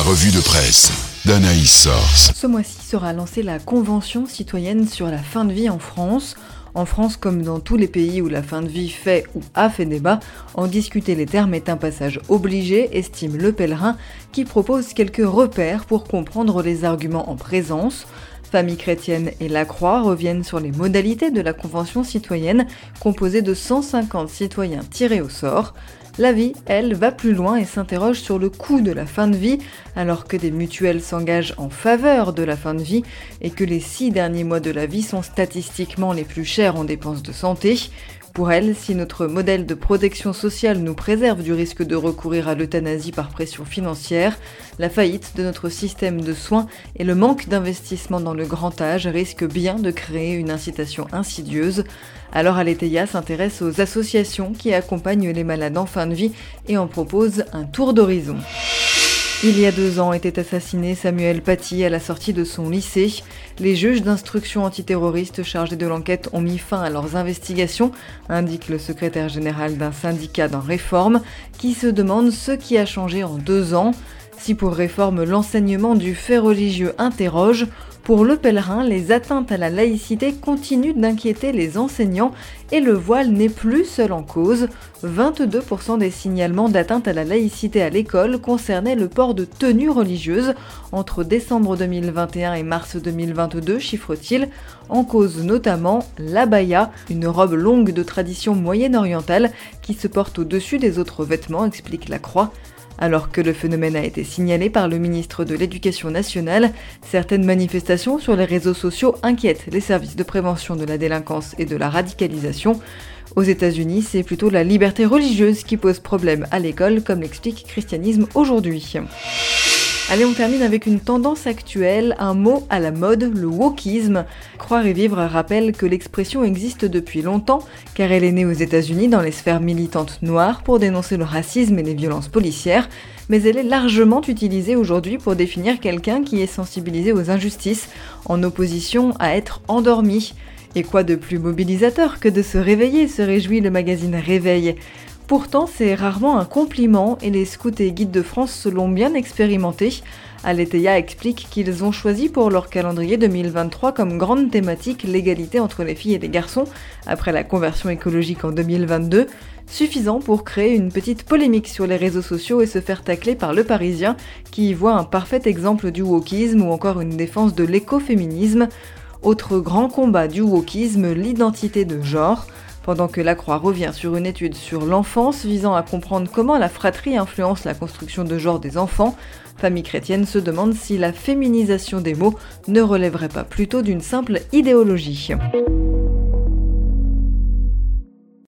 Revue de presse d'Anaïs Source. Ce mois-ci sera lancée la Convention citoyenne sur la fin de vie en France. En France, comme dans tous les pays où la fin de vie fait ou a fait débat, en discuter les termes est un passage obligé, estime Le Pèlerin, qui propose quelques repères pour comprendre les arguments en présence. Famille chrétienne et La Croix reviennent sur les modalités de la Convention citoyenne, composée de 150 citoyens tirés au sort. La vie, elle, va plus loin et s'interroge sur le coût de la fin de vie, alors que des mutuelles s'engagent en faveur de la fin de vie et que les six derniers mois de la vie sont statistiquement les plus chers en dépenses de santé. Pour elle, si notre modèle de protection sociale nous préserve du risque de recourir à l'euthanasie par pression financière, la faillite de notre système de soins et le manque d'investissement dans le grand âge risquent bien de créer une incitation insidieuse. Alors Aletheia s'intéresse aux associations qui accompagnent les malades en fin de vie et en propose un tour d'horizon. Il y a deux ans était assassiné Samuel Paty à la sortie de son lycée. Les juges d'instruction antiterroriste chargés de l'enquête ont mis fin à leurs investigations, indique le secrétaire général d'un syndicat dans Réforme, qui se demande ce qui a changé en deux ans. Si pour Réforme l'enseignement du fait religieux interroge, pour le pèlerin, les atteintes à la laïcité continuent d'inquiéter les enseignants et le voile n'est plus seul en cause. 22% des signalements d'atteinte à la laïcité à l'école concernaient le port de tenues religieuses entre décembre 2021 et mars 2022, chiffre-t-il, en cause notamment l'abaya, une robe longue de tradition moyenne-orientale qui se porte au-dessus des autres vêtements, explique la Croix. Alors que le phénomène a été signalé par le ministre de l'Éducation nationale, certaines manifestations sur les réseaux sociaux inquiètent les services de prévention de la délinquance et de la radicalisation. Aux États-Unis, c'est plutôt la liberté religieuse qui pose problème à l'école, comme l'explique Christianisme aujourd'hui. Allez, on termine avec une tendance actuelle, un mot à la mode, le wokisme. Croire et vivre rappelle que l'expression existe depuis longtemps, car elle est née aux États-Unis dans les sphères militantes noires pour dénoncer le racisme et les violences policières, mais elle est largement utilisée aujourd'hui pour définir quelqu'un qui est sensibilisé aux injustices, en opposition à être endormi. Et quoi de plus mobilisateur que de se réveiller, se réjouit le magazine Réveil. Pourtant, c'est rarement un compliment et les scouts et guides de France se l'ont bien expérimenté. Aletheia explique qu'ils ont choisi pour leur calendrier 2023 comme grande thématique l'égalité entre les filles et les garçons après la conversion écologique en 2022, suffisant pour créer une petite polémique sur les réseaux sociaux et se faire tacler par le Parisien qui y voit un parfait exemple du wokisme ou encore une défense de l'écoféminisme. Autre grand combat du wokisme, l'identité de genre pendant que la Croix revient sur une étude sur l'enfance visant à comprendre comment la fratrie influence la construction de genre des enfants, Famille chrétienne se demande si la féminisation des mots ne relèverait pas plutôt d'une simple idéologie.